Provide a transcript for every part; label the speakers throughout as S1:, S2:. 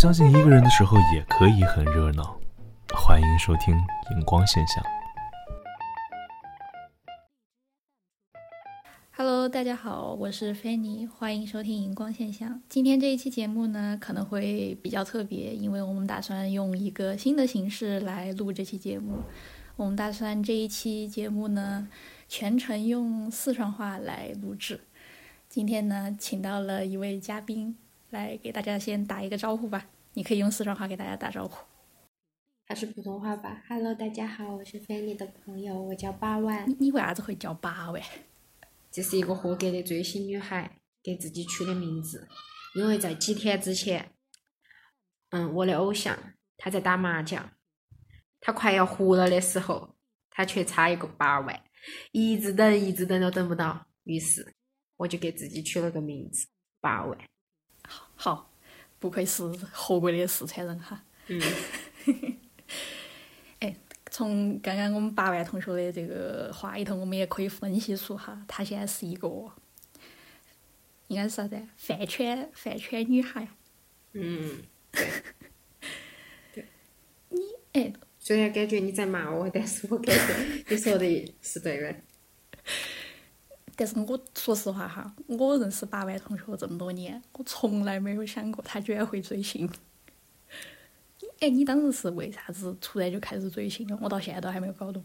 S1: 相信一个人的时候也可以很热闹。欢迎收听荧光现象。
S2: Hello，大家好，我是菲尼，欢迎收听荧光现象。今天这一期节目呢，可能会比较特别，因为我们打算用一个新的形式来录这期节目。我们打算这一期节目呢，全程用四川话来录制。今天呢，请到了一位嘉宾来给大家先打一个招呼吧。你可以用四川话给大家打招呼，
S3: 还是普通话吧？Hello，大家好，我是菲尼的朋友，我叫八万。
S2: 你你为啥子会叫八万？
S3: 这是一个合格的追星女孩给自己取的名字，因为在几天之前，嗯，我的偶像他在打麻将，他快要胡了的时候，他却差一个八万，一直等，一直等都等不到，于是我就给自己取了个名字八万。
S2: 好，不愧是合格的四川人哈。
S3: 嗯，
S2: 哎，从刚刚我们八万同学的这个话里头，我们也可以分析出哈，她现在是一个应该是啥子？饭圈饭圈女孩。
S3: 嗯，对，
S2: 你哎，
S3: 虽然感觉你在骂我，但是我感觉你说的是对的。
S2: 但是我说实话哈，我认识八万同学这么多年，我从来没有想过他居然会追星。你 哎，你当时是为啥子突然就开始追星了？我到现在都还没有搞懂。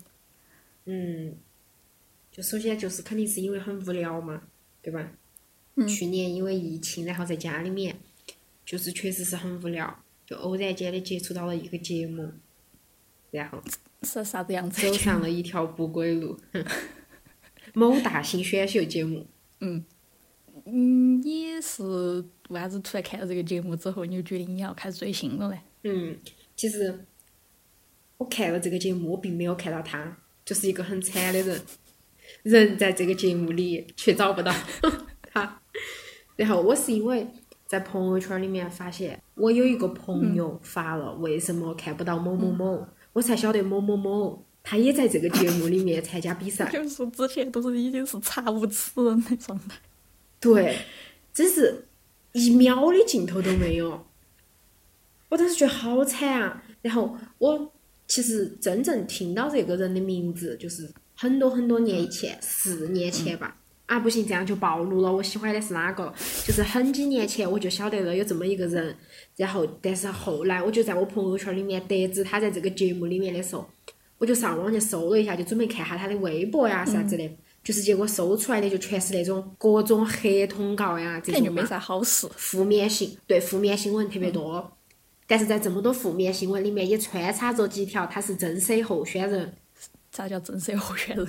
S3: 嗯，就首先就是肯定是因为很无聊嘛，对吧？
S2: 嗯
S3: 去年因为疫情，然后在家里面，就是确实是很无聊，就偶然间的接触到了一个节目，然后
S2: 是啥子样子
S3: 走？上了一条不归路。某大型选秀节目，
S2: 嗯。嗯，你是为啥子突然看到这个节目之后，你就决定你要开始追星了呢？
S3: 嗯，其实我看了这个节目，我并没有看到他，就是一个很惨的人，人在这个节目里却找不到 他。然后我是因为在朋友圈里面发现，我有一个朋友发了为什么看不到某某某，我才晓得某某某他也在这个节目里面参加比赛。
S2: 就是说之前都是已经是查无此人的状态。
S3: 对，真是一秒的镜头都没有。我当时觉得好惨啊！然后我其实真正听到这个人的名字，就是很多很多年以前，四年前吧。啊，不行，这样就暴露了。我喜欢的是哪个？就是很几年前我就晓得了有这么一个人，然后但是后来我就在我朋友圈里面得知他在这个节目里面的时候，我就上网去搜了一下，就准备看下他的微博呀啥子的。就是结果搜出来的就全是那种各种黑通告呀这种嘛，
S2: 没啥好事。
S3: 负面新对负面新闻特别多。但是在这么多负面新闻里面，也穿插着几条他是正 C 候选人，
S2: 啥叫正 C 候选人？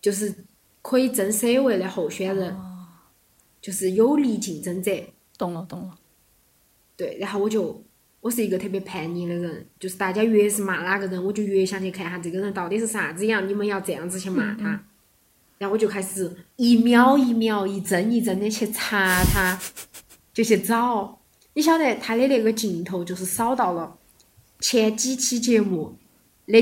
S3: 就是可以正 C 位的候选人，就是有力竞争者。
S2: 懂了，懂了。
S3: 对，然后我就我是一个特别叛逆的人，就是大家越是骂哪个人，我就越想去看下这个人到底是啥子样，你们要这样子去骂他。然后我就开始一秒一秒、一帧一帧的去查他，就去找。你晓得他的那个镜头就是扫到了前几期节目那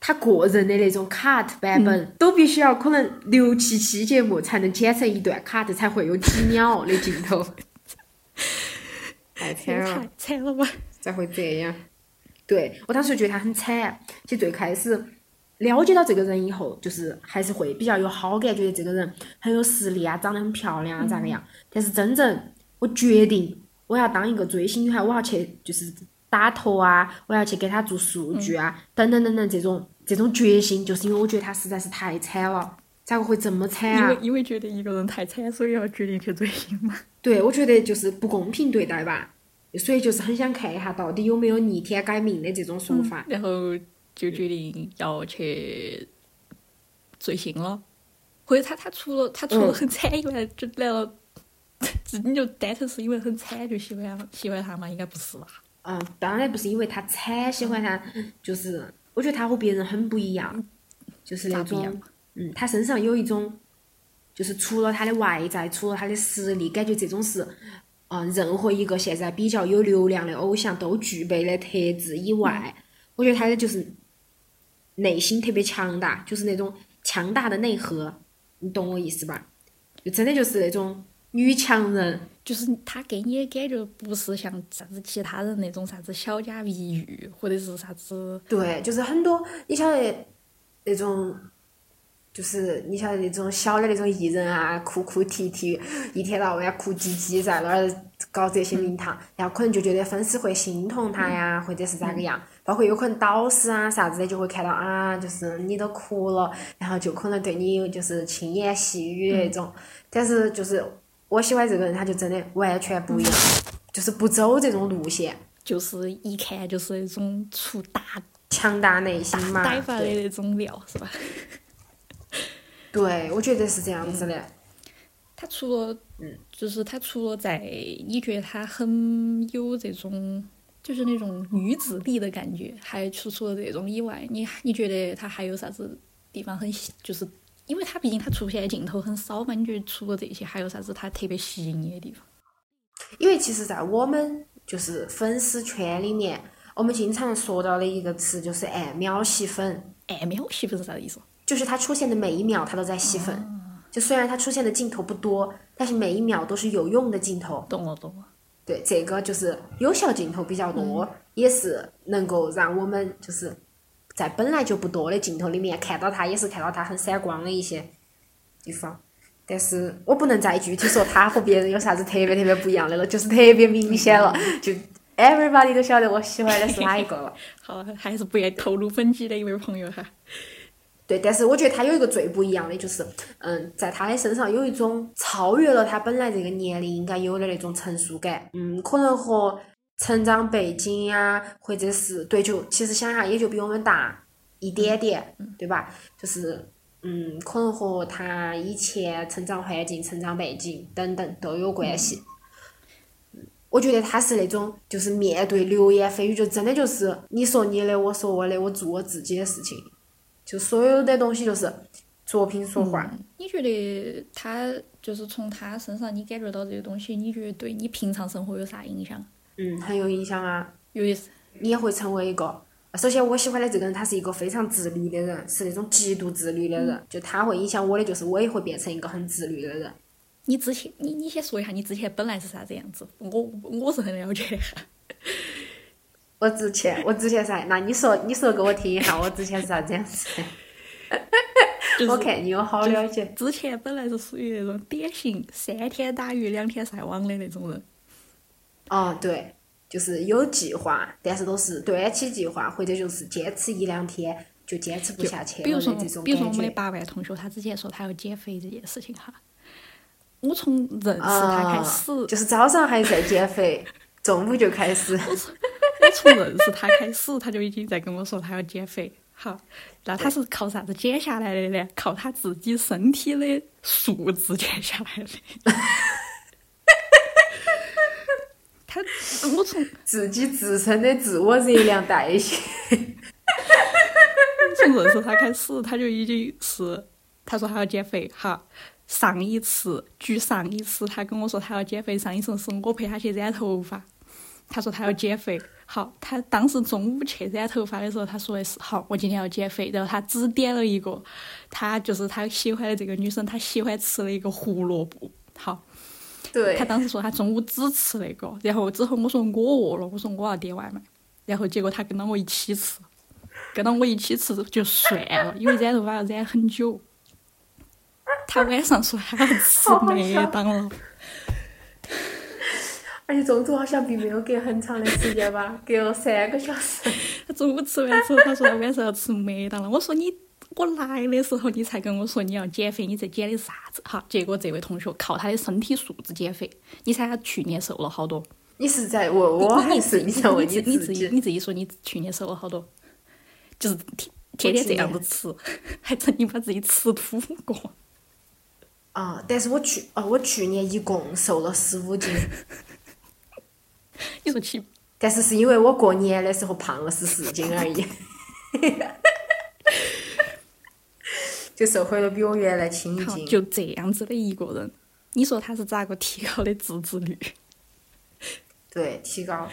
S3: 他个人的那种 cut 版本，都必须要可能六七期节目才能剪成一段 cut，才会有几秒的镜头。太惨了。
S2: 太惨了吧？
S3: 才会这样。对我当时就觉得他很惨。其实最开始了解到这个人以后，就是还是会比较有好感，觉得这个人很有实力啊，长得很漂亮啊，咋个样？但是真正我决定我要当一个追星女孩，我要去就是打头啊，我要去给他做数据啊，等等等等这种这种决心，就是因为我觉得他实在是太惨了，咋个会这么惨啊
S2: 因为？因为觉得一个人太惨，所以要决定去追星嘛。
S3: 对，我觉得就是不公平对待吧。所以就是很想看一下到底有没有逆天改命的这种说法。
S2: 然后就决定要去追星了。或者他他除了他除了
S3: 嗯
S2: 很惨以外，就来了 自己就单纯是因为很惨就喜欢喜欢他吗？应该不是吧？
S3: 嗯，当然不是因为他惨喜欢他，就是我觉得他和别人很不一样，就是那种，嗯，他身上有一种，就是除了他的外在，除了他的实力，感觉这种是，嗯，任何一个现在比较有流量的偶像都具备的特质以外，我觉得他的就是内心特别强大，就是那种强大的内核，你懂我意思吧？就真的就是那种女强人，
S2: 就是他给你的感觉不是像啥子其他人那种啥子小家碧玉，或者是啥子，
S3: 对，就是很多你晓得那种，就是你晓得那种小的那种艺人啊，哭哭啼啼，一天到晚哭唧唧在那儿搞这些名堂，然后可能就觉得粉丝会心痛他呀，或者是咋个样，包括有可能导师啊啥子的就会看到啊，就是你都哭了，然后就可能对你就是轻言细语那种，但是就是我喜欢这个人，他就真的完全不一样，就是不走这种路线，
S2: 就是一看就是那种出大
S3: 强大内心嘛，
S2: 呆发的
S3: 对
S2: 那种料，是吧？
S3: 对，我觉得是这样子的。
S2: 他除了，
S3: 嗯，
S2: 就是他除了在你觉得他很有这种，就是那种女子力的感觉，还除除了这种以外，你你觉得他还有啥子地方很吸，就是因为他毕竟他出现的镜头很少嘛，你觉得除了这些还有啥子他特别吸引你的地方？
S3: 因为其实，在我们就是粉丝圈里面，我们经常说到的一个词就是按秒吸粉，
S2: 按秒吸粉是啥子意思？
S3: 就是他出现的每一秒他都在吸粉。就虽然他出现的镜头不多，但是每一秒都是有用的镜头。
S2: 懂了懂了。
S3: 对，这个就是有效镜头比较多，也是能够让我们就是在本来就不多的镜头里面看到他，也是看到他很闪光的一些地方。但是我不能再具体说他和别人有啥子特别特别不一样的了，就是特别明显了，就 everybody 都晓得我喜欢的是哪一个了。
S2: 好，还是不愿意透露粉级的一位朋友哈。
S3: 对，但是我觉得他有一个最不一样的，就是，嗯，在他的身上有一种超越了他本来这个年龄应该有的那种成熟感，嗯，可能和成长背景呀、或者是对，就其实想下也就比我们大一点点，对吧？就是，嗯，可能和他以前成长环境、成长背景等等都有关系。我觉得他是那种，就是面对流言蜚语，就真的就是你说你的，我说我的，我做我自己的事情。就所有的东西就是作品说话。
S2: 嗯你觉得他就是从他身上你感觉到这个东西，你觉得对你平常生活有啥影响？
S3: 嗯，很有影响啊。
S2: 有意思
S3: 你也会成为一个。首先，我喜欢的这个人，他是一个非常自律的人，是那种极度自律的人。就他会影响我的，就是我也会变成一个很自律的人。
S2: 你之前，你你先说一下你之前本来是啥子样子？我我是很了解。
S3: 我之前，我之前是啥？那你说，你说给我听一下，我之前是啥子样子？
S2: 就是
S3: 我看你有好了解。
S2: 之前本来是属于那种典型三天打鱼两天晒网的那种人，
S3: 哦，对，就是有计划，但是都是短期计划，或者就是坚持一两天就坚持不下去
S2: 比如说比如说我。们的八万同学，他之前说他要减肥这件事情哈，我从认识他开始，
S3: 啊，就是早上还在减肥，中午就开始。
S2: 我从认识他开始，他就已经在跟我说他要减肥。好，那他是靠啥子减下来的呢？靠他自己身体的素质减下来的。他，我从
S3: 自己自身的自我热量代谢。
S2: 从认识他开始，他就已经是他说他要减肥。好，上一次，距上一次他跟我说他要减肥，上一次是我陪他去染头发，他说他要减肥。好，他当时中午去染头发的时候，他说的是好，我今天要减肥。然后他只点了一个，他就是他喜欢的这个女生，他喜欢吃的一个胡萝卜。好，
S3: 对
S2: 他，当时说他中午只吃那个，然后之后我说我饿了，我说我要点外卖，然后结果他跟到我一起吃，跟到我一起吃就算了，因为染头发要染很久。他晚上说他要吃 麦当劳，
S3: 而且中途好像并没有隔很长的时间吧，隔了三个小时。
S2: 他中午吃完之后，他说他晚上要吃麦当劳。我说你，我来的时候你才跟我说你要减肥，你在减的啥子？哈，结果这位同学靠他的身体素质减肥，你猜他去年瘦了好多？
S3: 你是在问我，还
S2: 你
S3: 是
S2: 你
S3: 在问
S2: 你你自己？你自己说你去年瘦了好多？就是天天天这样子吃，还曾经把自己吃吐过。
S3: 啊、但是我去，哦，我去年一共瘦了十五斤，
S2: 你说起
S3: 但是是因为我过年的时候胖了十四斤而已，就瘦回了比我原来轻一，斤。
S2: 就这样子的一个人，你说他是咋个提高的自制率？
S3: 对，提高，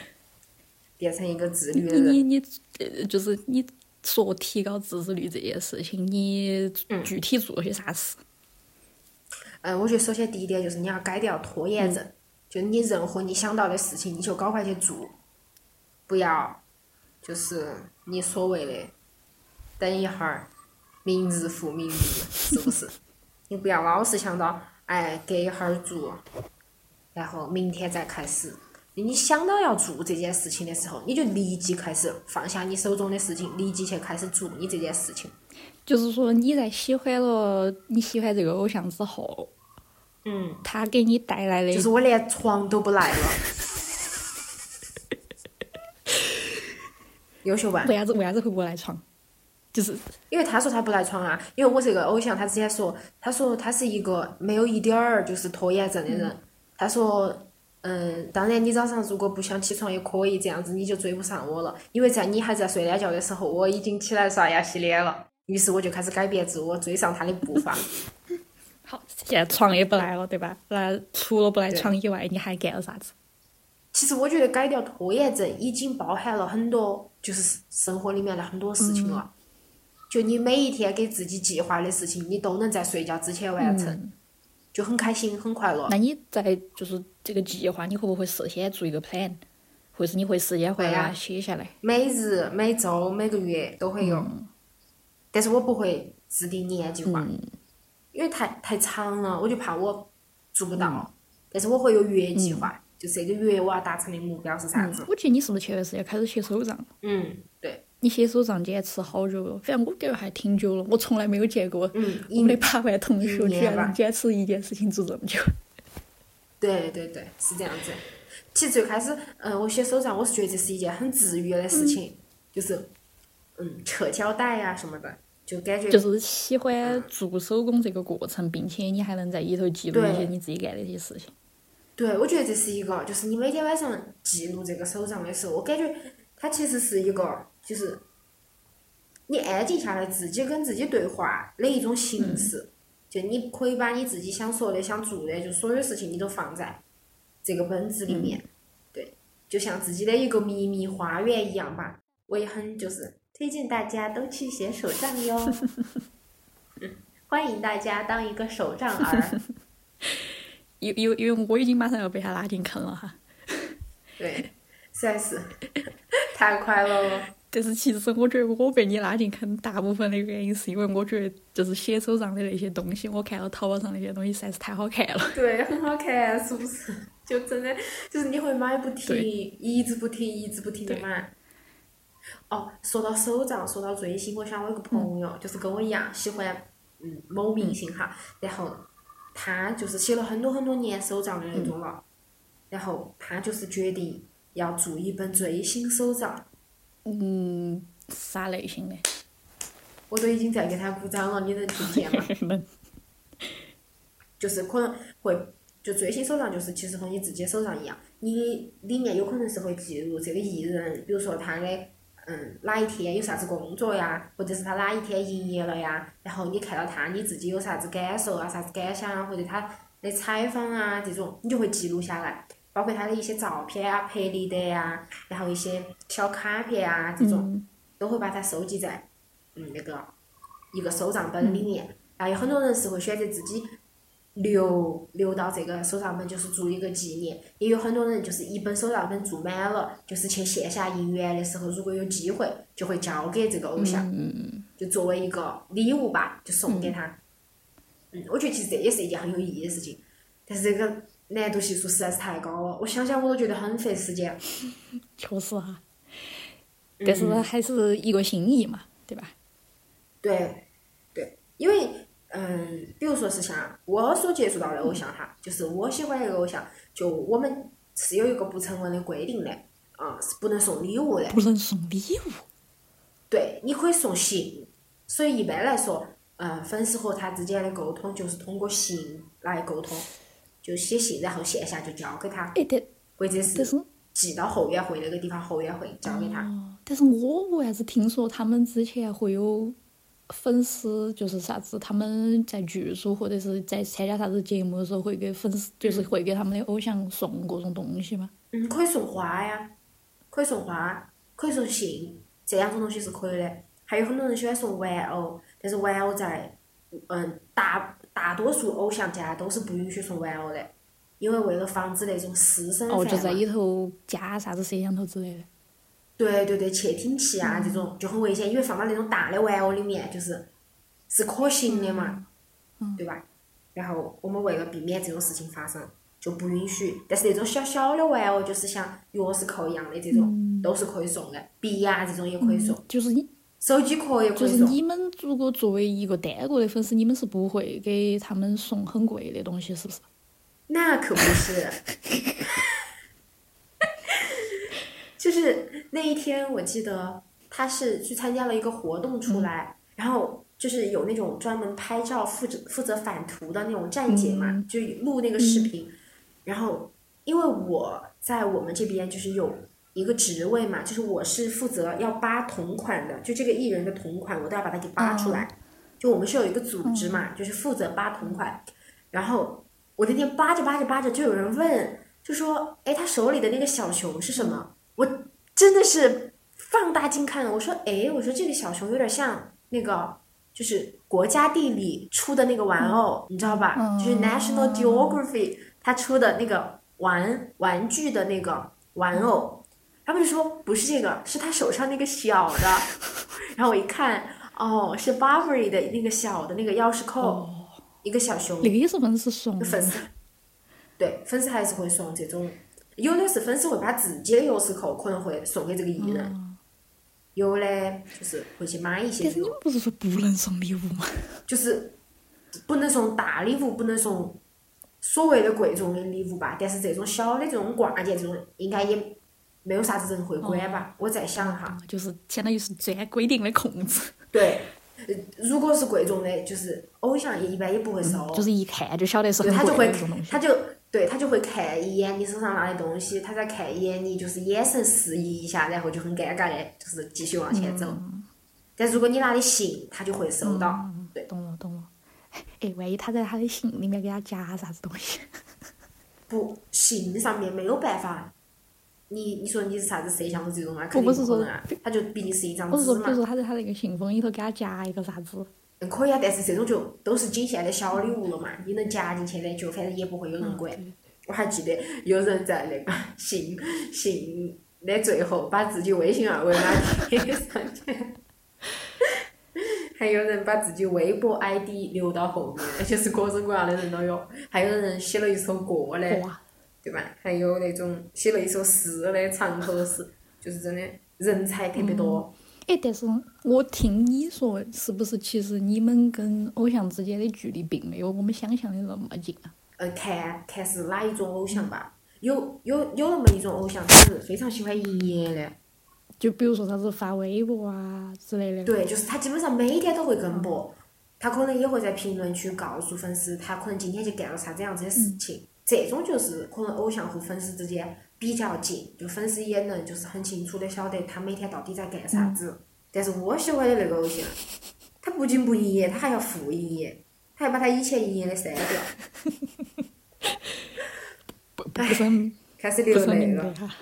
S3: 变成一个自律
S2: 你
S3: 的人。
S2: 你你，你，就是你说提高自制率这件事情，你具体做了些啥事？
S3: 嗯，我觉得首先第一点就是你要改掉拖延症，就你任何你想到的事情，你就赶快去做，不要就是你所谓的等一会儿，明日复明日，是不是？你不要老是想到，哎，隔一会儿做，然后明天再开始。你想到要做这件事情的时候，你就立即开始放下你手中的事情，立即去开始做你这件事情。
S2: 就是说你在喜欢了你喜欢这个偶像之后，
S3: 嗯，
S2: 他给你带来的
S3: 就是我连床都不赖了。优秀吧？
S2: 为啥子为啥子会不赖床？就是
S3: 因为他说他不赖床啊，因为我是一个偶像，他之前说，他说他是一个没有一点儿就是拖延症的人。他说，嗯，当然你早上如果不想起床也可以，这样子你就追不上我了。因为在你还在睡懒觉的时候，我已经起来刷牙洗脸了。于是我就开始改变自我，追上他的步伐。
S2: 好，现在床也不来了，对吧？那除了不来床以外，你还干了啥子？
S3: 其实我觉得改掉拖延症已经包含了很多，就是生活里面的很多事情了。就你每一天给自己计划的事情，你都能在睡觉之前完成，就很开心很快乐。
S2: 那你在就是这个计划，你会不会事先做一个 plan，或是你会时间回来写下来？
S3: 每日、每周、每个月都会有，但是我不会制定年计划，因为太太长了，我就怕我做不到。但是我会有月计划，就这个月我要达成的目标是啥子？
S2: 我记得你是不是前段时间开始写手账？
S3: 嗯，对。
S2: 你写手账坚持好久了？反正我感觉还挺久了，我从来没有见过我们的八万同学居然能坚持一件事情做这么久。
S3: 对对对，是这样子。其实最开始，嗯，我写手账，我是觉得这是一件很治愈的事情，就是，嗯，撤胶带呀什么的，就感觉
S2: 就是喜欢做手工这个过程，并且你还能在里头记录一些你自己干的一些事情。
S3: 对，我觉得这是一个，就是你每天晚上记录这个手账的时候，我感觉它其实是一个。就是你安静下来，自己跟自己对话的一种形式。就你可以把你自己想说的、想做的，就所有事情你都放在这个本子里面。对，就像自己的一个秘密花园一样吧。我也很就是推荐大家都去写手账哟。欢迎大家当一个手账儿。
S2: 因因因为我已经马上要被他拉进坑了哈。
S3: 对，实在是太快乐了。
S2: 但是其实我觉得我被你拉进坑，大部分的原因是因为我觉得就是写手账的那些东西，我看到淘宝上那些东西实在是太好看了。
S3: 对，很好看，是不是？就真的就是你会买不停，一直不停，一直不停的买。哦，说到手账，说到追星，我想我有个朋友，就是跟我一样喜欢嗯某明星哈，然后他就是写了很多很多年手账的那种了，然后他就是决定要做一本追星手账。
S2: 嗯，啥类型的？
S3: 我都已经在给他鼓掌了，你能听见吗？就是可能会，就追星手账，就是其实和你自己手账一样，你里面有可能是会记录这个艺人，比如说他的嗯哪一天有啥子工作呀，或者是他哪一天营业了呀，然后你看到他，你自己有啥子感受啊，啥子感想啊，或者他的采访啊这种，你就会记录下来。包括他的一些照片啊、拍立得呀，然后一些小卡片啊，这种都会把它收集在嗯那个一个手账本里面。然后有很多人是会选择自己留留到这个手账本，就是做一个纪念。也有很多人就是一本手账本做满了，就是去线下应援的时候，如果有机会，就会交给这个偶像，就作为一个礼物吧，就送给他。嗯，我觉得其实这也是一件很有意义的事情，但是这个。难度系数实在是太高了，我想想我都觉得很费时间。
S2: 确实哈，但是还是一个心意嘛，对吧？
S3: 对，对，因为嗯，比如说是像我所接触到的偶像哈，就是我喜欢一个偶像，就我们是有一个不成文的规定的，啊，是不能送礼物的。
S2: 不能送礼物。
S3: 对，你可以送信，所以一般来说，嗯，粉丝和他之间的沟通就是通过信来沟通。就写信，然后线下就交给他，或者是寄到后援会那个地方，后援会交给他。
S2: 但是我为啥子听说他们之前会有粉丝，就是啥子？他们在剧组或者是在参加啥子节目的时候，会给粉丝，就是会给他们的偶像送各种东西吗？
S3: 嗯，可以送花呀，可以送花，可以送信，这两种东西是可以的。还有很多人喜欢送玩偶，但是玩偶在，嗯，大。大多数偶像家都是不允许送玩偶的，因为为了防止那种私生
S2: 哦，就在里头加啥子摄像头之类的。
S3: 对对对，窃听器啊
S2: 嗯
S3: 这种就很危险，因为放到那种大的玩偶里面，就是是可行的嘛，
S2: 嗯
S3: 对吧？然后我们为了避免这种事情发生，就不允许。但是那种小小的玩偶，就是像钥匙扣一样的这种，
S2: 嗯
S3: 都是可以送的。笔啊这种也可以送，
S2: 就是你，
S3: 手机壳也可以送就是。
S2: 你们如果作为一个单个的粉丝，你们是不会给他们送很贵的东西，是不是？
S3: 那可不是，就是那一天，我记得他是去参加了一个活动出来，然后就是有那种专门拍照负责负责反图的那种站姐嘛，
S2: 嗯。
S3: 就录那个视频，然后因为我在我们这边就是有一个职位嘛，就是我是负责要扒同款的，就这个艺人的同款，我都要把它给扒出来。就我们是有一个组织嘛，就是负责扒同款，然后我那天扒着扒着扒着，就有人问，就说：“哎，他手里的那个小熊是什么？”我真的是放大镜看了，我说：“哎，我说这个小熊有点像那个，就是国家地理出的那个玩偶，你知道吧？
S2: 嗯
S3: 就是 National Geography 他出的那个玩玩具的那个玩偶。”他们就说不是这个，是他手上那个小的。然后我一看，哦，是 Burberry 的那个小的那个钥匙扣，
S2: 哦，
S3: 一个小熊。
S2: 那个也是粉丝送的。
S3: 粉丝，对粉丝还是会送这种，有的是粉丝会把自己的钥匙扣可能会送给这个艺人，
S2: 哦
S3: 有的就是会去买一些
S2: 但是你们，不是说不能送礼物吗？
S3: 就是不能送大礼物，不能送所谓的贵重的礼物吧。但是这种小的这种挂件这种，应该也没有啥子人会管吧。我在想哈，
S2: 就是相当于是钻规定的空子，
S3: 对，呃如果是贵重的，就是偶像也一般也不会收。
S2: 就是一看就晓得是
S3: 对，
S2: 很
S3: 他就会。他就对他就会看一眼你手上拿的东西，他再看一眼你，就是眼神示意一下，然后就很尴尬的，就是继续往前走。但如果你拿的信，他就会收到。对，
S2: 懂了懂了。哎，万一他在他的信里面给他夹啥子东西？
S3: 不，信上面没有办法。你你说你是啥子摄像头这种啊？
S2: 我
S3: 肯定
S2: 不是
S3: 能啊，他就毕竟是一张
S2: 我是说，比如
S3: 纸嘛。
S2: 说他在他那个信封里头给他夹一个啥子？
S3: 嗯，可以啊，但是这种就都是仅限的小礼物了嘛，你能夹进去的，就反正也不会有人管。
S2: 对
S3: 我还记得有人在那个信信的最后把自己微信二维码贴上去，还有人把自己微博 ID 留到后面，而且是各种各样的人都有，还有人写了一首歌
S2: 嘞，
S3: 对吧？还有那种写了一首诗的长头诗，就是真的人才特别多。
S2: 哎，但是我听你说，是不是其实你们跟偶像之间的距离并没有我们想象的那么近啊？
S3: 呃，看看是哪一种偶像吧。有有有那么一种偶像，他是非常喜欢营业的，
S2: 就比如说啥子发微博啊之类的。
S3: 对，就是他基本上每天都会跟播，他可能也会在评论区告诉粉丝，他可能今天去干了啥子样子的事情。这种就是可能偶像和粉丝之间比较近，就粉丝也能就是很清楚的晓得他每天到底在干啥子。但是我喜欢的那个偶像，他不仅不营业，他还要负营业，他还把他以前营业的删掉，
S2: 不不是很
S3: 开始
S2: 不是很
S3: 流泪了。
S2: 明白哈。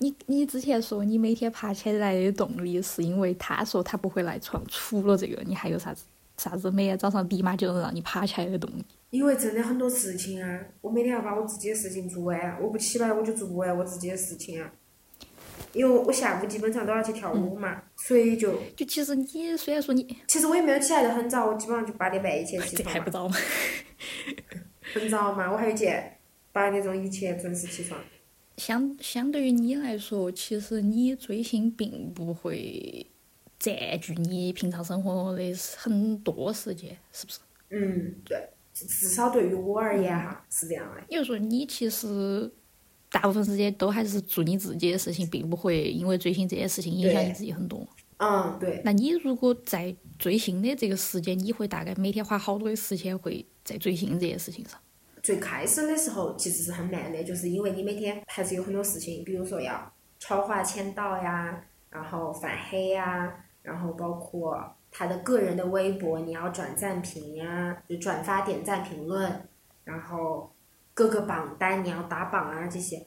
S2: 你你之前说你每天爬起来的动力是因为他说他不会赖床，除了这个，你还有啥子啥子每天早上立马就能让你爬起来的动力？
S3: 因为真的很多事情啊，我每天要把我自己的事情做完，我不起来我就做不完我自己的事情啊。因为我下午基本上都要去跳舞嘛，所以就
S2: 就其实你虽然说你
S3: 其实我也没有起来的很早，我基本上就八点半以前起
S2: 这
S3: 床嘛，
S2: 还不早吗？
S3: 很早嘛，我还有见八点钟以前准时起床。
S2: 相相对于你来说，其实你追星并不会占据你平常生活的很多时间，是不是？
S3: 嗯，对，至至少对于我而言哈是这样的。
S2: 也就是说，你其实大部分时间都还是做你自己的事情，并不会因为追星这件事情影响你自己很多。
S3: 嗯，对，
S2: 那你如果在追星的这个时间，你会大概每天花好多的时间会在追星这件事情上？
S3: 最开始的时候其实是很慢的，就是因为你每天还是有很多事情，比如说要超话签到呀，然后反黑呀，然后包括他的个人的微博你要转赞评呀，就转发、点赞、评论，然后各个榜单你要打榜啊这些。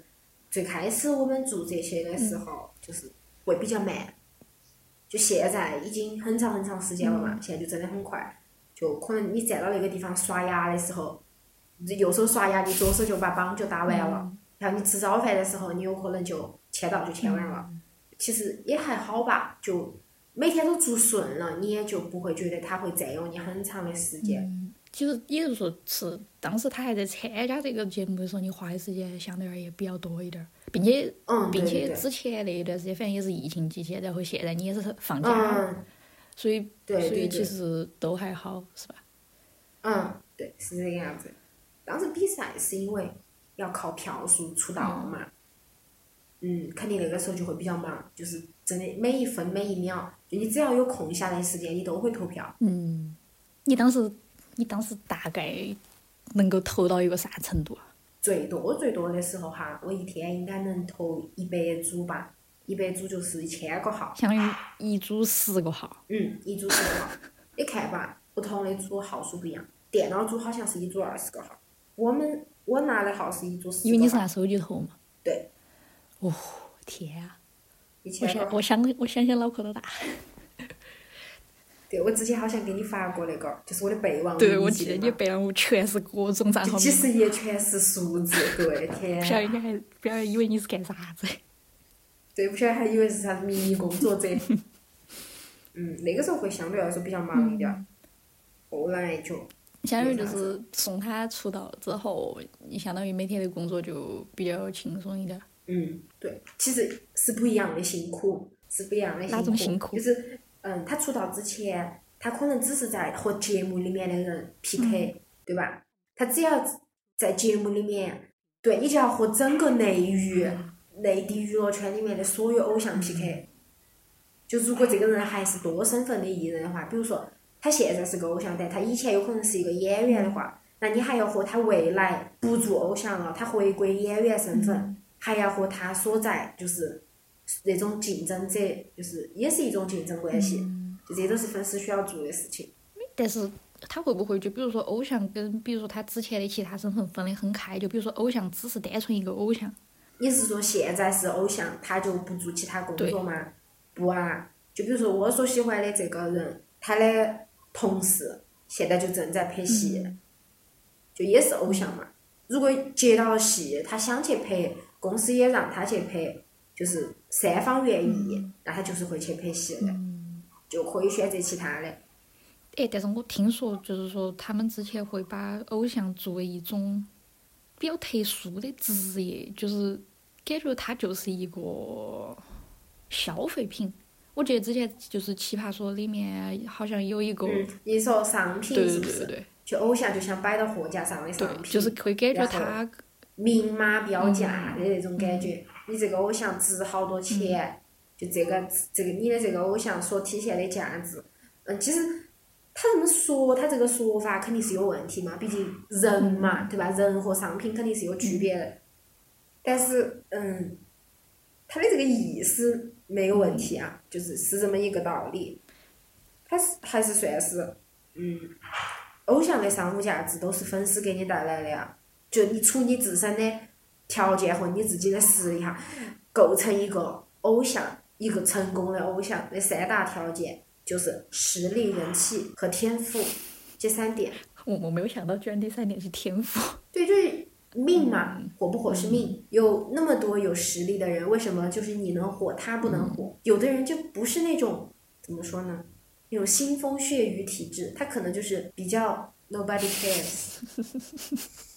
S3: 最开始我们做这些的时候，就是会比较慢，就现在已经很长很长时间了嘛，现在就真的很快，就可能你站到那个地方刷牙的时候。你右手刷牙，你左手就把榜就打完了。
S2: 嗯
S3: 然后你吃早饭的时候，你有可能就签到就签完了。
S2: 嗯
S3: 其实也还好吧，就每天都做顺了，你也就不会觉得它会占用你很长的时间。
S2: 嗯，其实也就是说，是当时他还在参加这个节目的时候，你花的时间相对而言比较多一点儿，并且
S3: 嗯，
S2: 并且之前那一段时间反正也是疫情期间，然后现在你也是放假，
S3: 嗯，
S2: 所以
S3: 对
S2: 所以其实都还好，是吧？
S3: 嗯，对，是这个样子。当时比赛是因为要靠票数出道嘛，嗯，肯定那个时候就会比较忙，就是真的每一分每一秒，就你只要有空下来时间，你都会投票。
S2: 嗯，你当时你当时大概能够投到一个啥程度啊？
S3: 最多最多的时候哈，我一天应该能投一百组吧，一百组就是一千个号。
S2: 相当于一组十个号，
S3: 嗯，一组十个号，你看吧，不同的组号数不一样。电脑组好像是一组二十个号，我们我拿的号是一组十
S2: 因为你是拿手机投嘛。
S3: 对，
S2: 哦，天啊！
S3: 一
S2: 我
S3: 千个号。
S2: 想我想我想想脑壳都大。
S3: 对，我之前好像给你发过那个，就是我的备忘录，
S2: 对，我记得你备忘录全是各种账号
S3: 几十页全是数字，对，天
S2: 不，晓得你还不晓得以为你是干啥子？
S3: 对，不晓得还以为是啥子秘密工作者。嗯，那个时候会相对来说比较忙一点儿，后来就
S2: 相当于就是从他出道之后，你相当于每天的工作就比较轻松一点儿。
S3: 嗯，对，其实是不一样的辛苦，是不一样的
S2: 哪种辛苦？
S3: 就是，嗯，他出道之前，他可能只是在和节目里面的人 PK，、对
S2: 嗯
S3: 吧？他只要在节目里面，对你就要和整个内娱、
S2: 嗯
S3: 内地娱乐圈里面的所有偶像 PK。就如果这个人还是多身份的艺人的话，比如说他现在是个偶像，但他以前有可能是一个演员的话，那你还要和他未来不做偶像了，他回归演员身份，还要和他所在就是那种竞争者，就是也是一种竞争关系，
S2: 嗯
S3: 就这都是粉丝需要做的事情。
S2: 但是他会不会就比如说偶像跟比如说他之前的其他身份分得很开？就比如说偶像只是单纯一个偶像，
S3: 你是说现在是偶像，他就不做其他工作吗？不啊，就比如说我所喜欢的这个人，他的同事现在就正在拍戏，就也是偶像嘛。如果接到了戏，他想去拍，公司也让他去拍，就是三方愿意，那他就是会去拍戏的，就可以选择其他的。
S2: 哎，但是我听说就是说他们之前会把偶像作为一种比较特殊的职业，就是感觉他就是一个消费品。我记得之前就是《奇葩说》里面好像有一个，
S3: 嗯，你说商品
S2: 对
S3: 是不是？
S2: 对对对
S3: 就偶像就像摆到货架上的
S2: 对
S3: 商品，
S2: 就是会感觉他
S3: 明码标价的那种感
S2: 嗯
S3: 觉。你这个偶像值好多钱，就这个这个你的这个偶像所体现的价值，嗯，其实他这么说，他这个说法肯定是有问题嘛，毕竟人嘛，对吧？人和商品肯定是有区别的。但是，嗯，他的这个意思没有问题啊，就是是这么一个道理。他是还是算是，嗯，偶像的商务价值都是粉丝给你带来的呀。就你除你自身的条件和你自己的实力哈，构成一个偶像，一个成功的偶像的三大条件就是实力、人气和天赋这三点。
S2: 我我没有想到，居然第三点是天赋。
S3: 对，就是命嘛，火不火是命。有那么多有实力的人，为什么就是你能火，他不能火？有的人就不是那种怎么说呢？那种腥风血雨体质，他可能就是比较 nobody cares。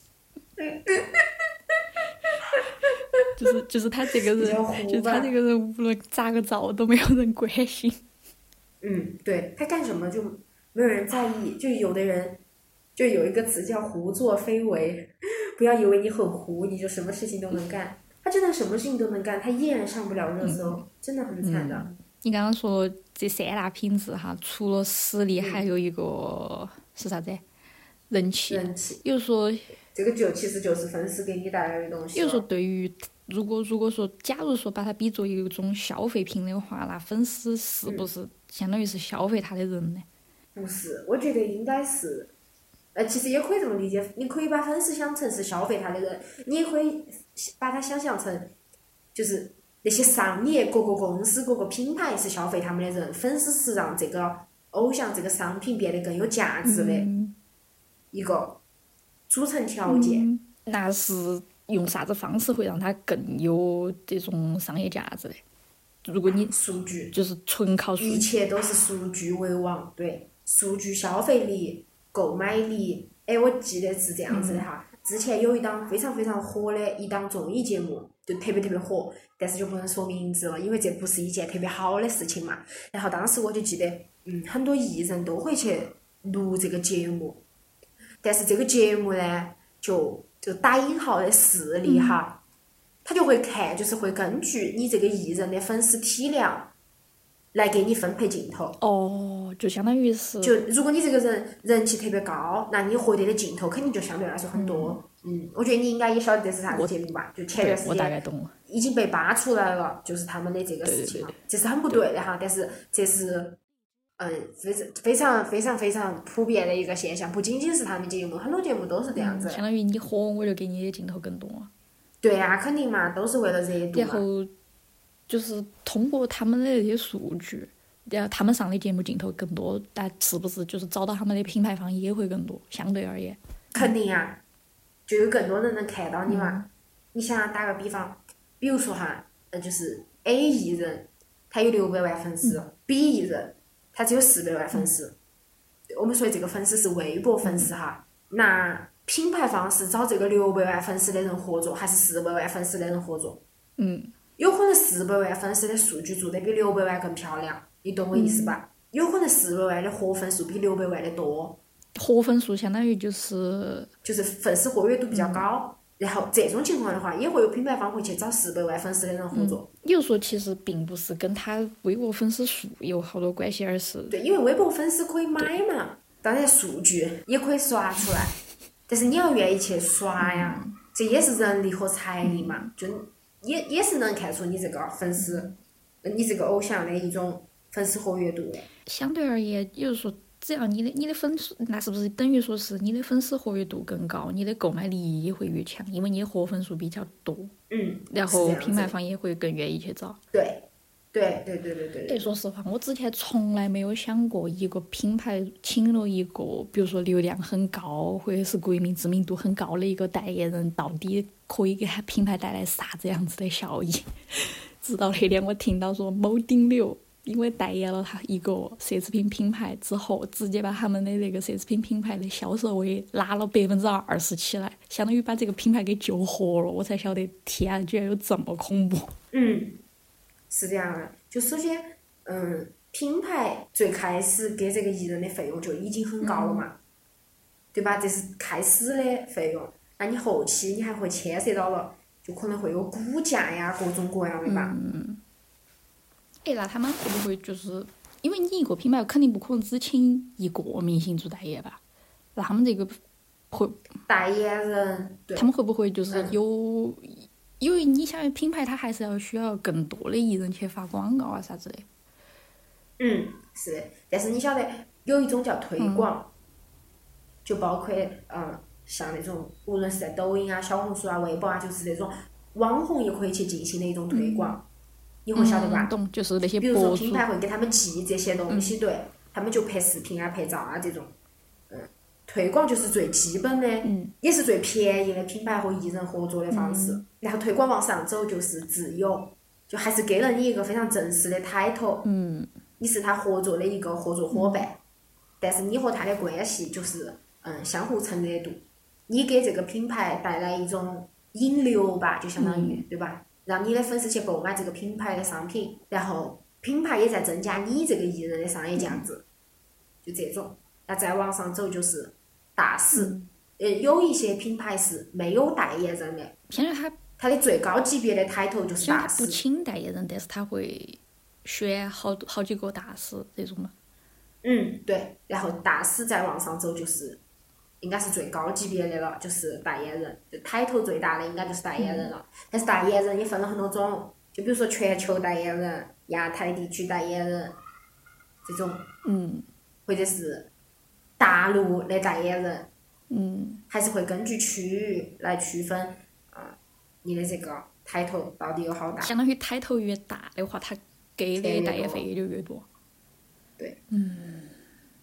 S2: 就是就是他这个人，
S3: 糊
S2: 就是他这个人，无论咋个造都没有人关心。
S3: 嗯，对他干什么就没有人在意，就有的人就有一个词叫胡作非为，不要以为你很胡你就什么事情都能干，他真的什么事情都能干，他依然上不了热搜，真的很惨的。
S2: 你刚刚说这三大品质哈，除了实力，还有一个是啥子？人气。
S3: 人气，
S2: 也就是说，
S3: 这个就其实就是粉丝给你带来的东西
S2: 比如说，对于如果如果说，假如说把它比作一种消费品的话，那粉丝是不是相当于是消费他的人呢？
S3: 不是，我觉得应该是，呃，其实也可以这么理解，你可以把粉丝想成是消费他的人，你也可以把它想象成，就是那些商业各个公司、各个品牌是消费他们的人，粉丝是让这个偶像这个商品变得更有价值的。
S2: 嗯
S3: 一个组成条件。
S2: 嗯那是用啥子方式会让它更有这种商业价值的？如果你
S3: 数据，
S2: 就是纯靠数据一，
S3: 切都是数据为王，对，数据消费力、购买力。哎，我记得是这样子的哈。之前有一档非常非常火的一档综艺节目，就特别特别火，但是就不能说名字了，因为这不是一件特别好的事情嘛。然后当时我就记得，嗯，很多艺人都会去录这个节目，但是这个节目呢，就就打引号的势力哈，他就会看，就是会根据你这个艺人的粉丝体量来给你分配镜头。
S2: 哦，就相当于是
S3: 就如果你这个人人气特别高，那你获得的镜头肯定就相对来说很多。嗯，我觉得你应该也晓得这是啥子节目吧？就前段时
S2: 对我大概
S3: 间
S2: 懂了。
S3: 已经被扒出来了，就是他们的这个事情了，这是很不对的哈。但是这是嗯非常非常非常非常普遍的一个现象，不仅仅是他们节目，很多节目都是这样子的。
S2: 相当于你火，我就给你的镜头更多。
S3: 对呀、肯定嘛，都是为了热度。
S2: 然后就是通过他们的那些数据，然后他们上的节目镜头更多，但是不是就是找到他们的品牌方也会更多？相对而言，
S3: 肯定呀、就有更多人能看到你嘛。你想啊打个比方，比如说哈，呃，就是 A 艺人，他有六百万粉丝、b 艺人他只有四百万粉丝。我们说的这个粉丝是微博粉丝哈，那品牌方是找这个六百万粉丝的人合作，还是四百万粉丝的人合作？
S2: 嗯，
S3: 有可能四百万粉丝的数据做得比六百万更漂亮，你懂我意思吧？有可能四百万的活粉数比六百万的多。
S2: 活粉数相当于就是
S3: 就是粉丝活跃度比较高。然后这种情况的话，也会有品牌方会去找四百万粉丝的人合作。
S2: 也就是说，其实并不是跟他微博粉丝数有好多关系，而是
S3: 对，因为微博粉丝可以买嘛，当然数据也可以刷出来，但是你要愿意去刷呀，这也是人力和财力嘛，就也也是能看出你这个粉丝，呃你这个偶像的一种粉丝活跃度的。
S2: 相对而言，也就是说，只要你的你的粉丝，那是不是等于说是你的粉丝活跃度更高，你的购买力也会越强，因为你的活粉数比较多，
S3: 嗯，
S2: 然后品牌方也会更愿意去找。
S3: 对，对对对对对，
S2: 说实话，我之前从来没有想过一个品牌请了一个，比如说流量很高或者是国民知名度很高的一个代言人，到底可以给他品牌带来啥子样子的效益。直到那天我听到说某顶流因为代言了他一个奢侈品品牌之后，直接把他们的那个奢侈品品牌的销售额拉了百分之二十起来，相当于把这个品牌给救活了。我才晓得，天啊，居然有这么恐怖！
S3: 嗯，是这样的。就首先，嗯，品牌最开始给这个艺人的费用就已经很高了嘛，对吧？这是开始的费用，那你后期你还会牵涉到了，就可能会有股价呀，各种各样的吧。
S2: 哎，那他们会不会就是因为你一个品牌肯定不可能只请一个明星做代言吧？那他们这个会，
S3: 代言人，对
S2: 他，们会不会就是
S3: 嗯
S2: 有？因为你想品牌它还是要需要更多的艺人去发广告啊啥子的。
S3: 嗯，是的。但是你晓得有一种叫推广，就包括嗯，像那种无论是在抖音啊、小红书啊、微博啊，就是那种网红也可以去进行的一种推广，你会晓得吧？
S2: 就是那些
S3: 比如说品，牌会给他们寄这些东西，对，他们就拍视频啊、拍照啊这种，嗯，推广就是最基本的，
S2: 嗯。
S3: 也是最便宜的品牌和艺人合作的方式。然后推广往上走就是自由，就还是给了你一个非常正式的 title，
S2: 嗯，
S3: 你是他合作的一个合作伙伴，但是你和他的关系就是嗯相互蹭热度，你给这个品牌带来一种引流吧，就相当于、对吧？让你的粉丝去购买这个品牌的商品，然后品牌也在增加你这个艺人的商业价值，就这种。那再往上走就是大使，呃，有一些品牌是没有代言人的，
S2: 相当于他
S3: 它的最高级别的 title 就是大
S2: 虽然不
S3: 使。
S2: 请代言人，但是他会选好多好几个大使这种嘛。
S3: 嗯，对，然后大使再往上走就是，应该是最高级别的了，就是代言人，就抬头最大的应该就是代言人了。但是代言人也分了很多种，就比如说全球代言人、亚太地区代言人这种，
S2: 嗯
S3: 或者是大陆的代言人，
S2: 嗯，
S3: 还是会根据区域来区分啊、你的这个抬头到底有好大。
S2: 相当于抬头越大的话，他给的代言费也就越多。
S3: 对。
S2: 嗯，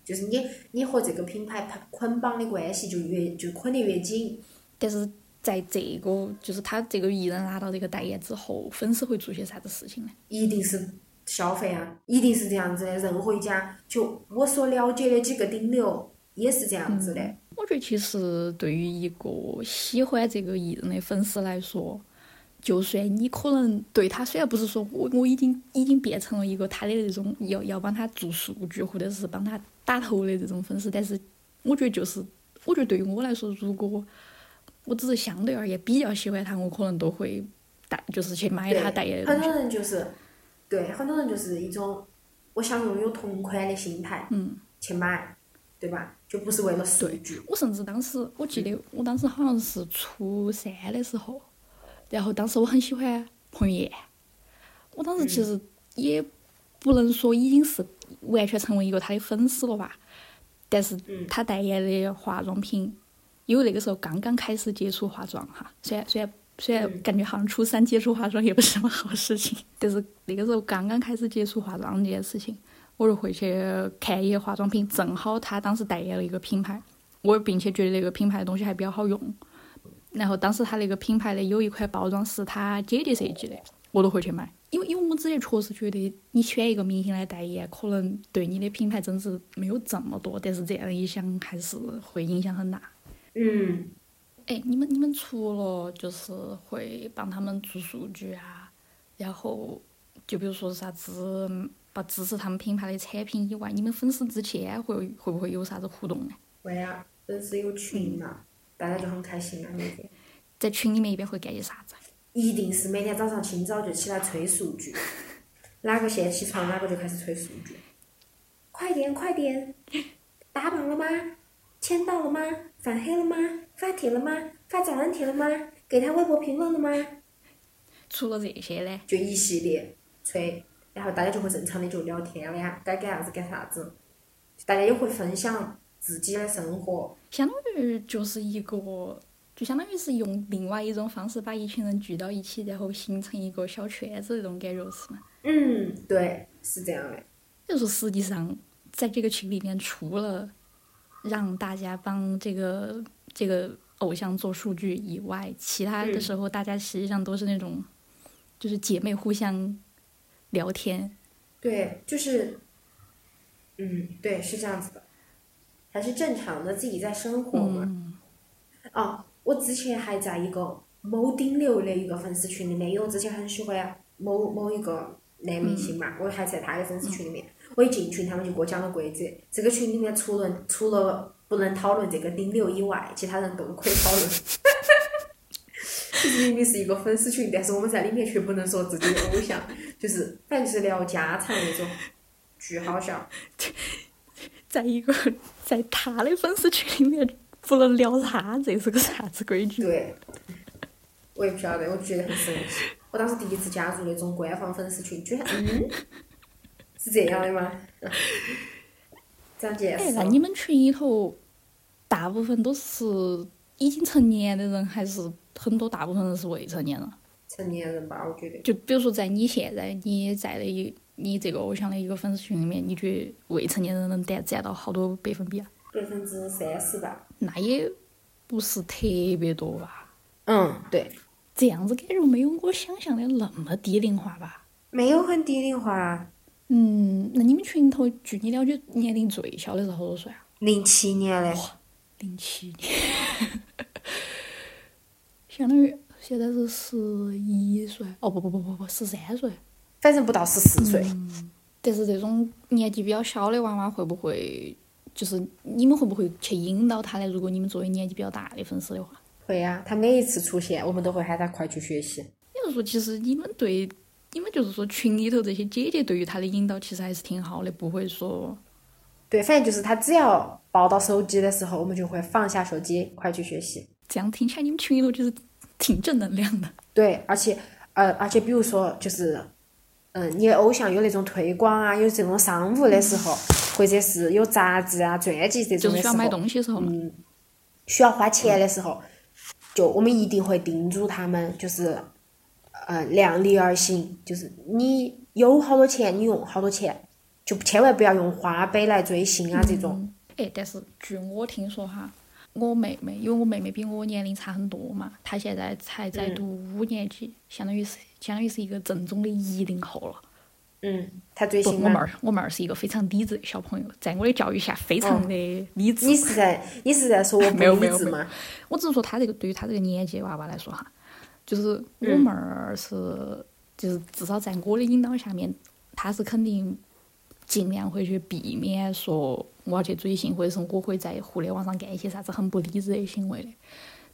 S3: 就是你你和这个品牌捆绑的关系就越就捆得越紧。
S2: 但是在这个就是他这个艺人拿到这个代言之后，粉丝会做些啥子事情呢？
S3: 一定是消费啊，一定是这样子的。任何一家，就我所了解的几个顶流也是这样子的。
S2: 我觉得其实对于一个喜欢这个艺人的粉丝来说，就算你可能对他虽然不是说我我已经已经变成了一个他的那种要要帮他做数据或者是帮他打头的这种粉丝，但是我觉得就是我觉得对于我来说，如果我只是相对而言比较喜欢他，我可能都会带就是去买他代言的
S3: 很。多人就是，对，很多人就是一种我想拥有同款的心态
S2: 嗯，
S3: 去买，对吧？就不是为了数据。
S2: 我甚至当时我记得我当时好像是初三的时候，然后当时我很喜欢彭于晏，我当时其实也不能说已经是完全成为一个他的粉丝了吧，但是
S3: 嗯。
S2: 他代言的化妆品，因为那个时候刚刚开始接触化妆哈，虽然虽然虽然
S3: 嗯。
S2: 感觉好像初三接触化妆也不是什么好事情，但是那个时候刚刚开始接触化妆这件事情，我就会去看一些化妆品，正好他当时代言了一个品牌，我并且觉得那个品牌的东西还比较好用。然后当时他那个品牌的有一款包装是他姐姐设计的，我都会去买，因为因为我之前确实觉得你选一个明星来代言，可能对你的品牌增值没有这么多，但是这样一想还是会影响很大。
S3: 嗯，
S2: 哎，你们你们除了就是会帮他们做数据啊，然后就比如说啥子嗯不支持他们品牌的产品以外，你们粉丝之间会会不会有啥子互动呢？
S3: 会啊，粉丝有群嘛，大家就很开心啊，每天。
S2: 在群里面一般会干些啥子？
S3: 一定是每天早上清早就起来催数据，哪个先起床哪个就开始催数据。快点快点，打榜了吗？签到了吗？反黑了吗？发帖了吗？发早安帖了吗？给他微博评论了吗？
S2: 除了这些呢？
S3: 就一系列催，然后大家就会正常的就聊天了呀，该干啥子干啥子，大家也会分享自己的生活。
S2: 相当于就是一个，就相当于是用另外一种方式把一群人聚到一起，然后形成一个小圈子那种感觉是吗？
S3: 嗯，对，是这样的。
S2: 就是实际上在这个群里面，除了让大家帮这个这个偶像做数据以外，其他的时候大家实际上都是那种，就是姐妹互相聊天。
S3: 对，就是，嗯，对，是这样子的，还是正常的自己在生活嘛。
S2: 嗯，
S3: 哦，我之前还在一个某顶流的一个粉丝群里面，因为我之前很喜欢某某一个男明星嘛，我还在他的粉丝群里面。我一进群，他们就给我讲了规则。这个群里面除了除了不能讨论这个顶流以外，其他人都可以讨论。其 实明明是一个粉丝群，但是我们在里面却不能说自己的偶像，就是反正就是聊家常那种，巨好笑。
S2: 在一个在他的粉丝群里面不能聊他，这是个啥子规矩？
S3: 对，我也不晓得，我觉得很神奇。我当时第一次加入那种官方粉丝群，居然嗯，是这样的吗？长见
S2: 哎，
S3: 识哎。
S2: 那你们群里头大部分都是已经成年的人，还是很多大部分人是未成年人？
S3: 成年人吧，我觉得。
S2: 就比如说，在你现在你在的一你这个偶像的一个粉丝群里面，你觉得未成年人能占占到好多百分比啊？
S3: 百分之三十吧。
S2: 那也不是特别多吧？
S3: 嗯，对，
S2: 这样子感觉没有我想象的那么低龄化吧？
S3: 没有很低龄化。
S2: 嗯，那你们群里头，据你了解，年龄最小的是好多岁啊？
S3: 零七年的，
S2: 零七年，相当于现在是十一岁。哦不不不不不，十三岁。
S3: 反正不到十四岁。
S2: 但是这种年纪比较小的娃娃会不会，就是你们会不会去引导他呢？如果你们作为年纪比较大的粉丝的话，
S3: 会呀、他每一次出现，我们都会喊他快去学习。
S2: 也就是说，其实你们对，你们就是说群里头这些姐姐对于他的引导其实还是挺好的，不会说
S3: 对，反正就是他只要抱到手机的时候，我们就会放下手机，快去学习。
S2: 这样听起来你们群里头就是挺正能量的。
S3: 对，而且呃，而且比如说就是，嗯，你的偶像有那种推广啊，有这种商务的时候，或者是有杂志啊、专辑这种的时候，
S2: 就是需要买东西的时候嘛，
S3: 需要花钱的时候，就我们一定会叮嘱他们，就是呃量力而行，就是你有好多钱，你用好多钱就千万不要用花呗来追星啊这种。
S2: 嗯。哎，但是据我听说哈，我妹妹，因为我妹妹比我年龄差很多嘛，她现在才在读五年级，相当于是相当于是一个正宗的一零后了。
S3: 嗯，他追
S2: 不，
S3: 星吗？
S2: 我妹儿，我妹儿是一个非常理智的小朋友，在我的教育下非常的理智。
S3: 你是在你是在说我
S2: 没 有
S3: 不
S2: 没有
S3: 吗？
S2: 我只是说他这个对于他这个年纪的娃娃来说哈，就是我妹儿是，就是至少在我的引导下面，他是肯定尽量会去避免说我要去追星，或者是我会在互联网上干一些啥子很不理智的行为的。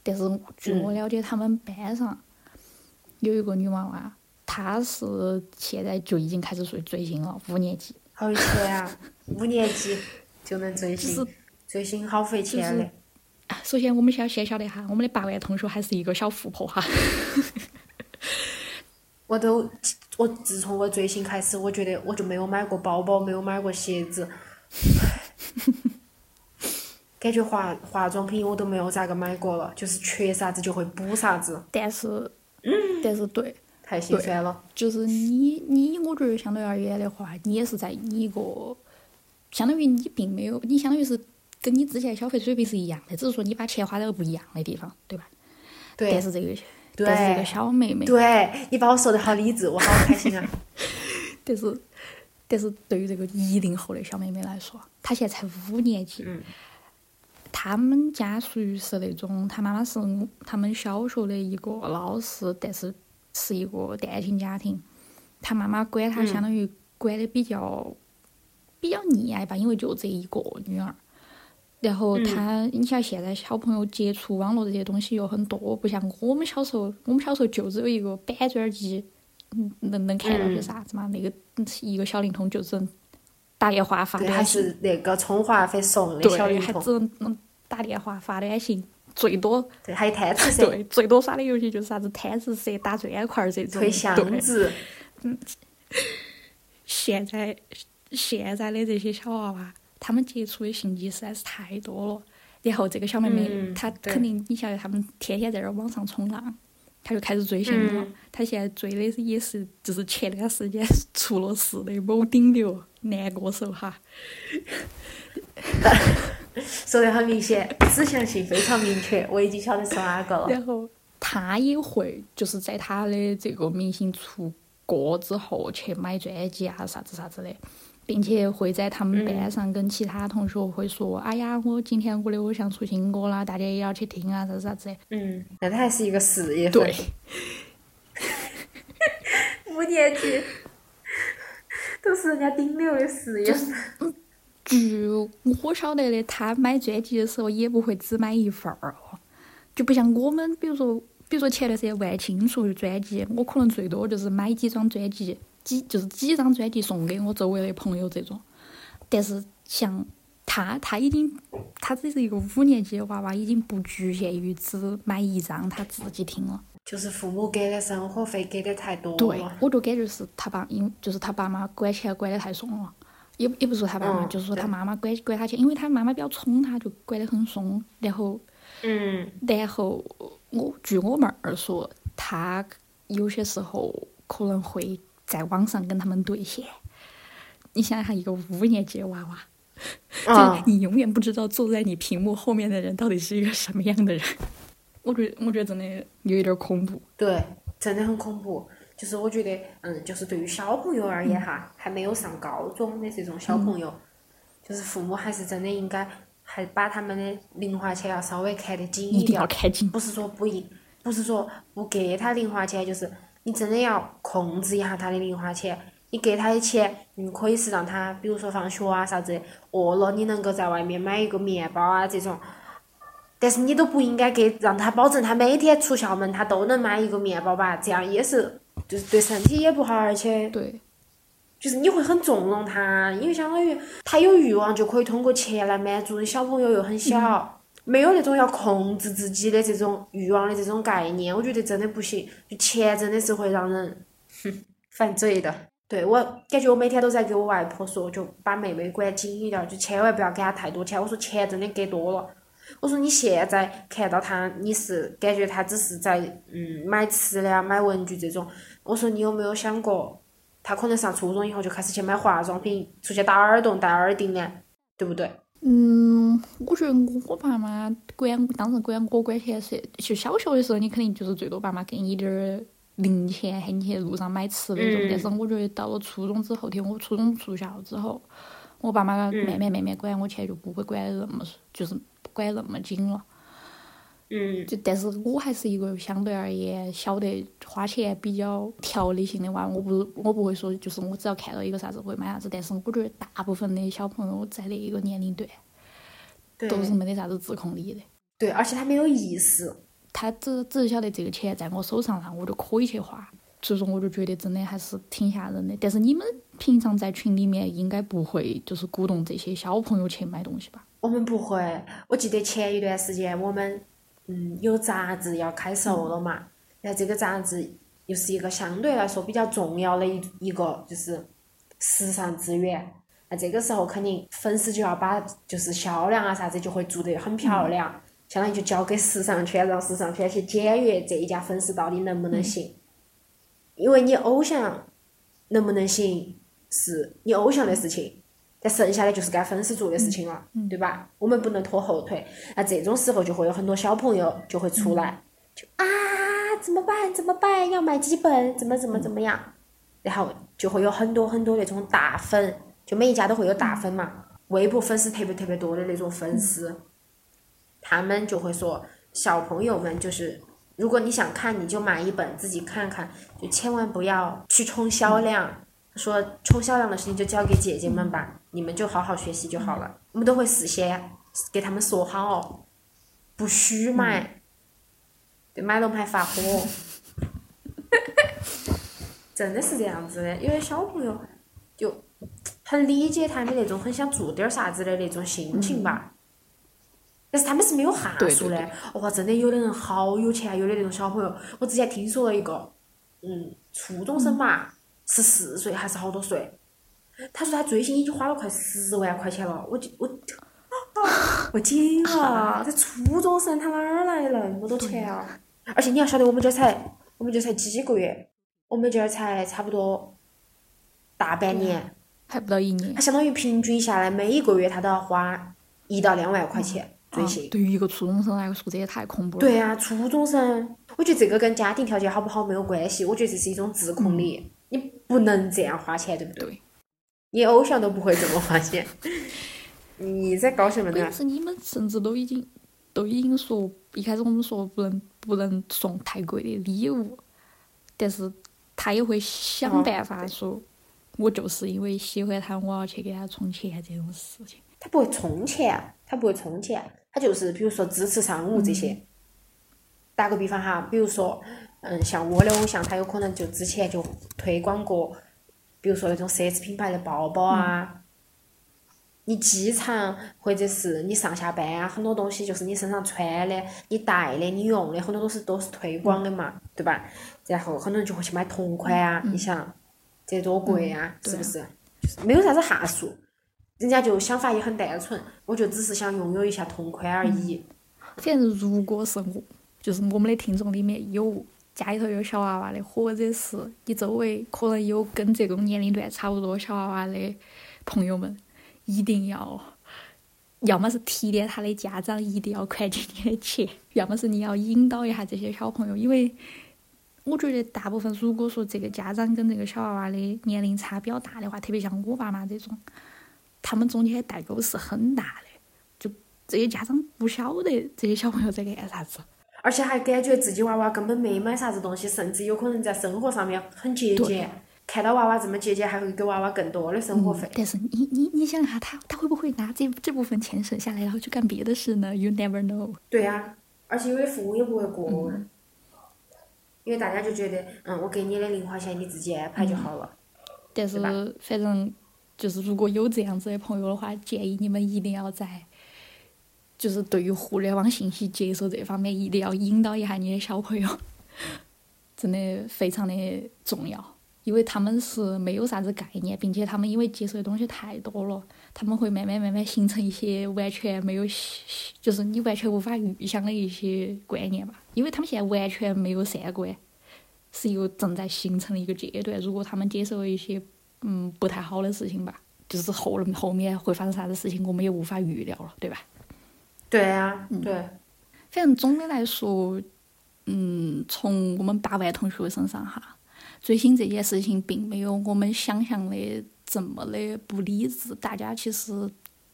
S2: 但是据我了解，他们班上有一个女娃娃，她是现在就已经开始追追星了，五年级。
S3: 好有钱啊！五年级就能追星，追星好费钱的。
S2: 啊首先，我们先先晓得哈，我们的八万同学还是一个小富婆哈。
S3: 我都我自从我追星开始，我觉得我就没有买过包包，没有买过鞋子，感觉化化妆品我都没有咋个买过了，就是缺啥子就会补啥子，
S2: 但是，但是对，
S3: 太心酸了。
S2: 就是你你，我觉得相对而言的话，你也是在你一个，相当于你并没有，你相当于是跟你之前消费水平是一样的，只是说你把钱花在了不一样的地方，对吧？
S3: 对
S2: 但是这个，但是这个小妹妹，
S3: 对，你把我说的好理智，我好开心啊！
S2: 但是，但是对于这个一零后的小妹妹来说，她现在才五年级，
S3: 嗯
S2: 他们家属于是那种，他妈妈是他们小学的一个老师，但是是一个单亲家庭，他妈妈管她
S3: 嗯
S2: 相当于管的比较、比较溺爱吧，因为就这一个女儿。然后他，你像现在小朋友接触网络这些东西又很多，不像我们小时候，我们小时候就只有一个板砖机，嗯，能能看到些啥子嘛？那个一个小灵通就只能打电话发短信，
S3: 是那个充话费送的小
S2: 对，
S3: 灵通，
S2: 还只能能打电话发短信，最多
S3: 对，还有贪吃蛇、
S2: 对最多耍的游戏就是啥子贪吃蛇、打砖块儿这种。
S3: 推箱
S2: 对，
S3: 子，
S2: 现在现在的这些小娃娃，他们接触的信息实在是太多了。然后这个小妹妹，
S3: 嗯
S2: 她肯定，你晓得，他们天天在那儿网上冲浪，她就开始追星了。
S3: 嗯
S2: 她现在追的也是，就是前段时间出了事的某顶流男歌手哈。
S3: 说得很明显，指向性非常明确，我已经晓得是哪个了。
S2: 然后他也会就是在他的这个明星出歌之后去买专辑啊啥子啥子的，并且会在他们班上跟其他同学会说：“哎呀，我今天我的偶像出新歌啦，大家也要去听啊，啥子啥子。
S3: 嗯，那他还是一个事业”
S2: 对，，
S3: 五年级都是人家顶流的事业粉。
S2: 据我晓得的，他买专辑的时候也不会只买一份儿哦，就不像我们，比如说，比如说前段时间万青出的专辑，我可能最多就是买几张专辑，几就是几张专辑送给我周围的朋友这种。但是像他，他已经，他只是一个五年级的娃娃，已经不局限于只买一张他自己听了。
S3: 就是父母给的生活费给的太多
S2: 对，，我就感觉是他爸，因就是他爸妈管钱管得太松了，也也不是说他爸妈，
S3: 嗯
S2: 就是说他妈妈管管他去，因为他妈妈比较宠他，就管得很松。然后，
S3: 嗯，
S2: 然后我据我妹儿说，他有些时候可能会在网上跟他们对线。你想想，一个五年级的娃娃，
S3: 啊
S2: 就，你永远不知道坐在你屏幕后面的人到底是一个什么样的人。我觉得，我觉得真的有一点恐怖。
S3: 对，真的很恐怖。就是我觉得，嗯，就是对于小朋友而言哈，还没有上高中的这种小朋友，就是父母还是真的应该还把他们的零花钱要稍微看得紧
S2: 一定
S3: 点。不是说不应，不是说不给他零花钱，就是你真的要控制一下他的零花钱。你给他的钱，嗯，可以是让他，比如说放学啊啥子，饿了你能够在外面买一个面包啊这种。但是你都不应该给让他保证他每天出校门他都能买一个面包吧，这样也是就是对身体也不好，而且
S2: 对，
S3: 就是你会很纵容他，因为相当于他有欲望就可以通过钱来满足，小朋友又很小，没有那种要控制自己的这种欲望的这种概念，我觉得真的不行。就钱真的是会让人哼 犯罪的。对我感觉我每天都在给我外婆说，就把妹妹管紧一点儿，就千万不要给她太多钱。我说钱真的给多了。我说你现在看到他，你是感觉他只是在嗯买吃的啊、买文具这种。我说你有没有想过，他可能上初中以后就开始去买化妆品，出去打耳洞、戴耳钉呢，对不对？
S2: 嗯，我觉得我爸妈管，当时管我管钱是，就小学的时候，你肯定就是最多爸妈给你点儿零钱，喊你去路上买吃的那种。
S3: 嗯
S2: 但是我觉得到了初中之后，听我初中住校之后，我爸妈慢慢慢慢管我钱就不会管得那么，就是不管那么紧了。
S3: 嗯
S2: 就但是我还是一个相对而言晓得花钱比较条理性的娃，我不我不会说就是我只要看到一个啥子会买啥子，但是我觉得大部分的小朋友在那一个年龄段
S3: 对
S2: 都是没得啥子自控力的。
S3: 对，而且他没有意识。
S2: 他只只是晓得这个钱在我手上了，我就可以去花。所以说，我就觉得真的还是挺吓人的。但是你们平常在群里面应该不会就是鼓动这些小朋友去买东西吧？
S3: 我们不会，我记得前一段时间我们嗯有杂志要开售了嘛，然后这个杂志又是一个相对来说比较重要的一一个就是时尚资源，那这个时候肯定粉丝就要把就是销量啊啥子就会做得很漂亮，相当于就交给时尚圈，让时尚圈去检阅这一家粉丝到底能不能行，因为你偶像能不能行是你偶像的事情。但剩下的就是该粉丝做的事情了，对吧？我们不能拖后腿。那这种时候就会有很多小朋友就会出来，就啊怎么办？怎么办？要买几本？怎么怎么怎么样？然后就会有很多很多那种大粉，就每一家都会有大粉嘛，微博粉丝特别特别多的那种粉丝，他们就会说小朋友们就是。如果你想看，你就买一本自己看看，就千万不要去冲销量。说冲销量的事情就交给姐姐们吧，你们就好好学习就好了。我们都会事先给他们说好哦，不许买，对，买了我们还发火。真的是这样子的，因为小朋友就很理解他们那种很想做点儿啥子的那种心情吧。但是他们是没有哈数的
S2: 对，
S3: 哇，真的有的人好有钱，有的那种小朋友，我之前听说了一个，嗯，初中生吧，十四岁还是好多岁，他说他最近已经花了快十万块钱了，我就我，我惊了，这初中生他哪儿来的那么多钱啊？而且你要晓得，我们这儿才我们这儿才几个月，我们这儿才差不多大半年，
S2: 还不到一年
S3: 他。相当于平均下来每一个月他都要花一到两万块钱最
S2: 啊。对于一个初中生来说，这也太恐怖了。
S3: 对啊，初中生，我觉得这个跟家庭条件好不好没有关系，我觉得这是一种自控力，你不能这样花钱，对不对？
S2: 对
S3: 你偶像都不会这么花钱，你在搞什么呢？
S2: 是你们甚至都已经都已经说，一开始我们说不能不能送太贵的礼物，但是他也会想
S3: 哦
S2: 办法说，我就是因为喜欢他，我要去给他充钱这种事情。
S3: 他不会充钱，他不会充钱，他就是比如说支持商务这些。打个比方哈，比如说，嗯，像我的偶像，他有可能就之前就推广过，比如说那种奢侈品牌的包包啊。你机场或者是你上下班啊，很多东西就是你身上穿的、你戴的、你用的，很多都是都是推广的嘛，对吧？然后很多人就会去买同款啊，你想，这多贵啊，是不是没有啥子哈数，人家就想法也很单纯，我就只是想拥有一下同款而已。
S2: 反正如果是我，就是我们的听众里面有家里头有小娃娃的，或者是你周围可能有跟这种年龄段差不多小娃娃的朋友们，一定要，要么是提点他的家长一定要看进你的钱，要么是你要引导一下这些小朋友，因为我觉得大部分如果说这个家长跟这个小娃娃的年龄差比较大的话，特别像我爸妈这种，他们中间的代沟是很大的。就这些家长不晓得这些小朋友在干啥子，
S3: 而且还感觉自己娃娃根本没买啥子东西，甚至有可能在生活上面很节俭。看到娃娃这么节俭，还会给娃娃更多的生活费。
S2: 但是你你你想一下，他他会不会拿这这部分钱省下来，然后去干别的事呢？You never know。
S3: 对呀、而且有的父母也不会过问，
S2: 嗯
S3: 因为大家就觉得，嗯，我给你的零花钱你自己安排就好了。
S2: 但是反正就是如果有这样子的朋友的话，建议你们一定要在，就是对于互联网信息接受这方面，一定要引导一下你的小朋友，真的非常的重要。因为他们是没有啥子概念，并且他们因为接受的东西太多了，他们会慢慢慢慢形成一些完全没有，就是你完全无法预想的一些观念吧。因为他们现在完全没有三观，是一个正在形成的一个阶段。如果他们接受了一些嗯不太好的事情吧，就是后后面会发生啥子事情，我们也无法预料了，对吧？
S3: 对啊，
S2: 嗯
S3: 对，
S2: 反正总的来说，嗯，从我们八万同学身上哈，追星这件事情并没有我们想象的这么的不理智。大家其实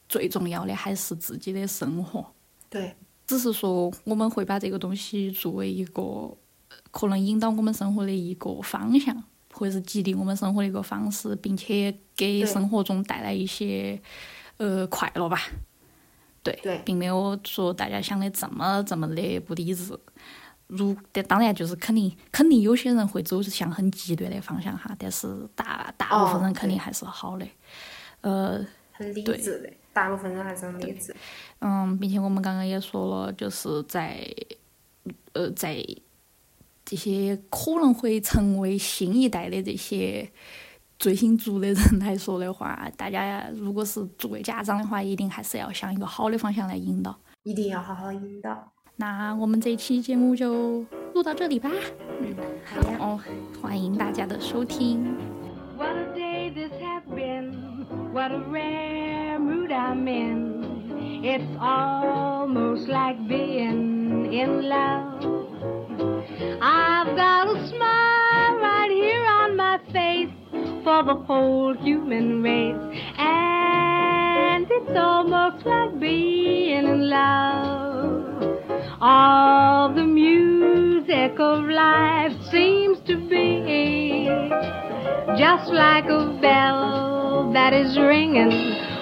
S2: 最重要的还是自己的生活，
S3: 对，
S2: 只是说我们会把这个东西作为一个呃可能引导我们生活的一个方向，或者是激励我们生活的一个方式，并且给生活中带来一些呃快乐吧。对，
S3: 对
S2: 并没有说大家想的这么这么的不理智。如但当然就是肯定肯定有些人会走向很极端的方向哈，但是大大部分
S3: 哦
S2: 人肯定还是好的。呃，
S3: 很理智的，大部分人还是很理智。
S2: 嗯，并且我们刚刚也说了，就是在呃在这些可能会成为新一代的这些追星族的人来说的话，大家如果是作为家长的话，一定还是要向一个好的方向来引导。
S3: 一定要好好引导。
S2: 那我们这一期节目就录到这里吧。
S3: 嗯，好呀。
S2: 哦，欢迎大家的收听。
S4: What a day this has been. What a rare mood I'm in. It's almost like being in love. I've got a smile right here for the whole human race. And it's almost like being in love. All the music of life seems to be just like a bell that is ringing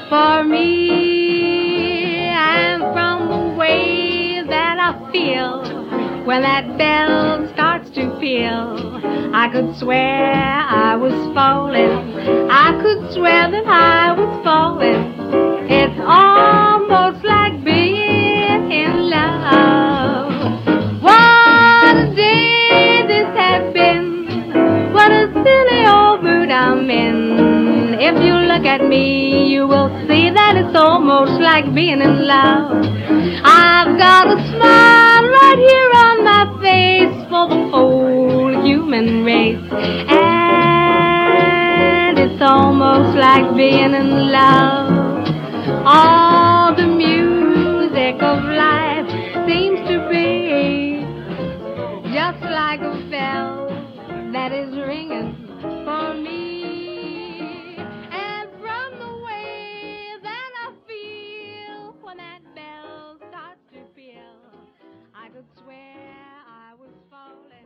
S4: for me. And from the way that I feel when that bell starts to peal, I could swear I was falling. I could swear that I was falling. It's almost like being in love. What a day this has been. What a silly old mood I'm in. If you look at me, you will see that it's almost like being in love. I've got a smile right here on my face for the whole human race. And it's almost like being in love. All the music of life seems to be just like a bell that is ringing for me. I could swear I was falling.